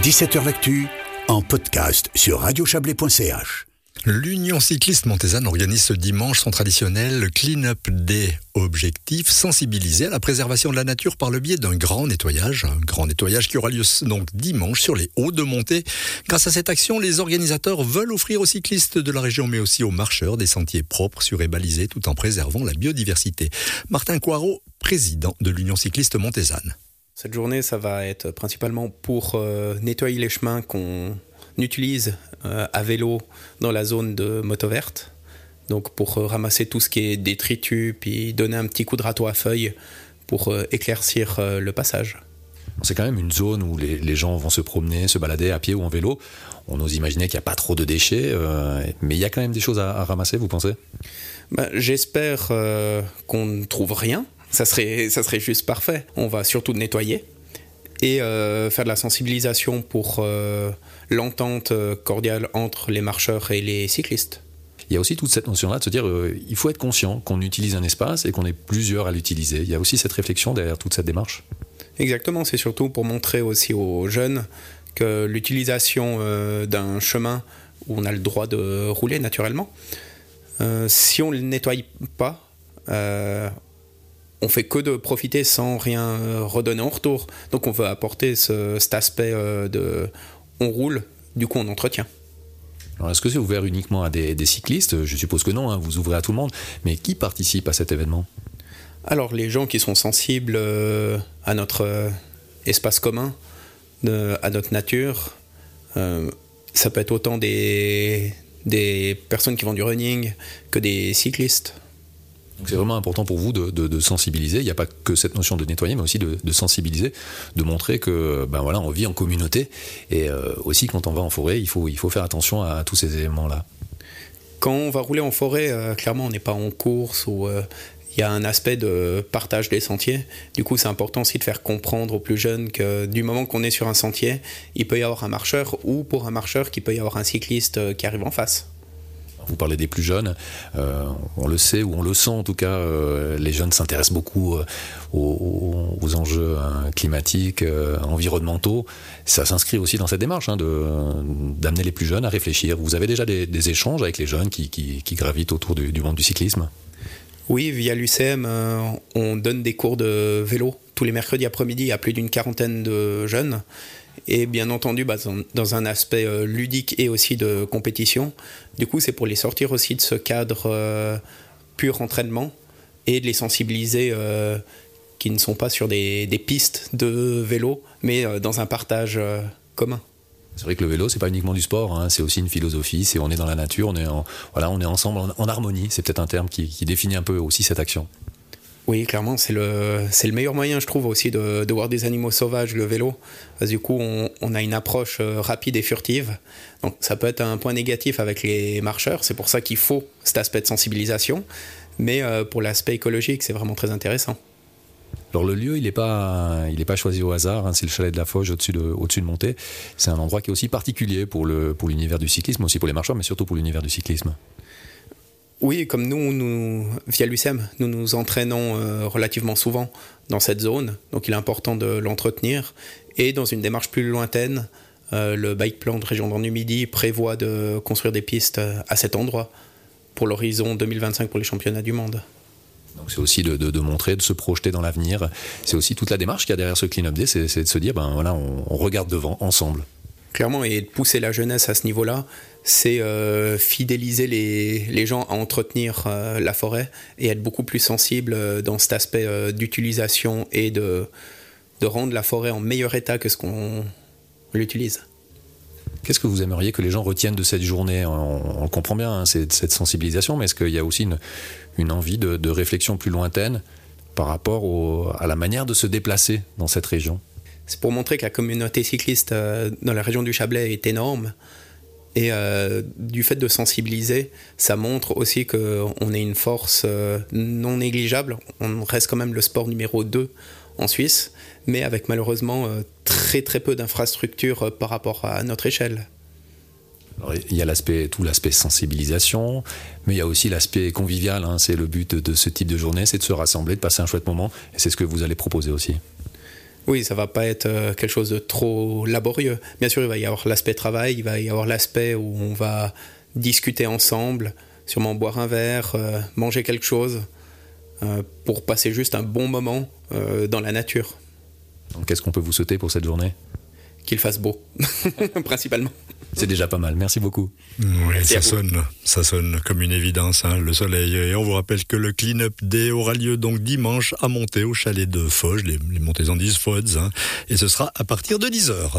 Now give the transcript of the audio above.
17h L'actu en podcast sur radiochablais.ch. L'Union cycliste montésane organise ce dimanche son traditionnel Clean-up Day. Objectif, sensibiliser à la préservation de la nature par le biais d'un grand nettoyage. Un grand nettoyage qui aura lieu donc dimanche sur les hauts de montée. Grâce à cette action, les organisateurs veulent offrir aux cyclistes de la région mais aussi aux marcheurs des sentiers propres, sur et balisés tout en préservant la biodiversité. Martin Coirot, président de l'Union cycliste montésane. Cette journée, ça va être principalement pour euh, nettoyer les chemins qu'on utilise euh, à vélo dans la zone de moto verte. Donc pour euh, ramasser tout ce qui est détritus, puis donner un petit coup de râteau à feuilles pour éclaircir le passage. C'est quand même une zone où les, gens vont se promener, se balader à pied ou en vélo. On ose imaginer qu'il n'y a pas trop de déchets, mais il y a quand même des choses à, ramasser, vous pensez? Bah, J'espère qu'on ne trouve rien, ça serait, ça serait juste parfait. On va surtout nettoyer et euh, faire de la sensibilisation pour euh, l'entente cordiale entre les marcheurs et les cyclistes. Il y a aussi toute cette notion-là de se dire euh, il faut être conscient qu'on utilise un espace et qu'on est plusieurs à l'utiliser. Il y a aussi cette réflexion derrière toute cette démarche. Exactement, c'est surtout pour montrer aussi aux jeunes que l'utilisation d'un chemin où on a le droit de rouler naturellement, si on ne le nettoie pas, on fait que de profiter sans rien euh, redonner en retour. Donc on veut apporter cet aspect euh, de on roule, du coup on entretient. est-ce que c'est ouvert uniquement à des, cyclistes? Je suppose que non, hein, vous ouvrez à tout le monde. Mais qui participe à cet événement? Alors les gens qui sont sensibles euh, à notre espace commun, à notre nature, ça peut être autant des, des personnes qui font du running que des cyclistes c'est vraiment important pour vous de, sensibiliser. Il n'y a pas que cette notion de nettoyer, mais aussi de, sensibiliser, de montrer que ben voilà, on vit en communauté. Et euh, aussi, quand on va en forêt, il faut, il faut faire attention à, tous ces éléments-là. Quand on va rouler en forêt, euh, clairement, on n'est pas en course ou euh, il y a un aspect de partage des sentiers. Du coup, c'est important aussi de faire comprendre aux plus jeunes que du moment qu'on est sur un sentier, il peut y avoir un marcheur ou pour un marcheur, qu'il peut y avoir un cycliste qui arrive en face. Vous parlez des plus jeunes, euh, on le sait ou on le sent en tout cas, euh, les jeunes s'intéressent beaucoup euh, aux, enjeux hein, climatiques, environnementaux. Ça s'inscrit aussi dans cette démarche hein, d'amener les plus jeunes à réfléchir. Vous avez déjà des, échanges avec les jeunes qui, gravitent autour du, monde du cyclisme? Oui, via l'UCM, on donne des cours de vélo tous les mercredis après-midi à plus d'une quarantaine de jeunes et bien entendu bah, dans, un aspect euh, ludique et aussi de compétition. Du coup, c'est pour les sortir aussi de ce cadre euh, pur entraînement et de les sensibiliser euh, qui ne sont pas sur des, pistes de vélo, mais dans un partage commun. C'est vrai que le vélo, c'est pas uniquement du sport, hein, c'est aussi une philosophie. C'est on est dans la nature, on est voilà, on est ensemble en, harmonie. C'est peut-être un terme qui, qui définit un peu aussi cette action. Oui, clairement, c'est le, c'est le meilleur moyen, je trouve, aussi de, voir des animaux sauvages, le vélo. Du coup, on, a une approche euh, rapide et furtive. Donc, ça peut être un point négatif avec les marcheurs. C'est pour ça qu'il faut cet aspect de sensibilisation. Mais euh, pour l'aspect écologique, c'est vraiment très intéressant. Alors le lieu, il n'est pas, pas choisi au hasard. Hein. c'est le chalet de la Foge au-dessus de, au-dessus de Montée. C'est un endroit qui est aussi particulier pour, le, pour l'univers du cyclisme, aussi pour les marcheurs, mais surtout pour l'univers du cyclisme. Oui, comme nous, nous via l'UCM, nous nous entraînons euh, relativement souvent dans cette zone, donc il est important de l'entretenir. Et dans une démarche plus lointaine, euh, le bike plan de région Grand Midi prévoit de construire des pistes euh, à cet endroit pour l'horizon 2025 pour les championnats du monde. Donc c'est aussi de, montrer, de se projeter dans l'avenir. C'est aussi toute la démarche qu'il y a derrière ce Clean Up Day, c'est de se dire, ben voilà, on regarde devant ensemble clairement, et de pousser la jeunesse à ce niveau-là, c'est euh, fidéliser les, gens à entretenir euh, la forêt et être beaucoup plus sensible euh, dans cet aspect d'utilisation et de, de rendre la forêt en meilleur état que ce qu'on l'utilise. Qu'est-ce que vous aimeriez que les gens retiennent de cette journée? On, comprend bien, hein, cette sensibilisation, mais est-ce qu'il y a aussi une, envie de, réflexion plus lointaine par rapport à la manière de se déplacer dans cette région? C'est pour montrer que la communauté cycliste euh, dans la région du Chablais est énorme. Et euh, du fait de sensibiliser, ça montre aussi qu'on est une force euh, non négligeable. On reste quand même le sport numéro 2 en Suisse, mais avec malheureusement très très peu d'infrastructures par rapport à notre échelle. il y a l'aspect, tout l'aspect sensibilisation, mais il y a aussi l'aspect convivial. Hein. C'est le but de ce type de journée, c'est de se rassembler, de passer un chouette moment, et c'est ce que vous allez proposer aussi. Oui, ça va pas être euh, quelque chose de trop laborieux. Bien sûr, il va y avoir l'aspect travail, il va y avoir l'aspect où on va discuter ensemble, sûrement boire un verre, euh, manger quelque chose, euh, pour passer juste un bon moment dans la nature. Qu'est-ce qu'on peut vous souhaiter pour cette journée? Qu'il fasse beau, principalement. C'est déjà pas mal. Merci beaucoup. Oui, ça sonne, ça sonne comme une évidence, hein, le soleil. Et on vous rappelle que le Clean Up Day aura lieu donc dimanche à monter au chalet de Foge, les, les montées en 10 Fods, hein, et ce sera à partir de 10h.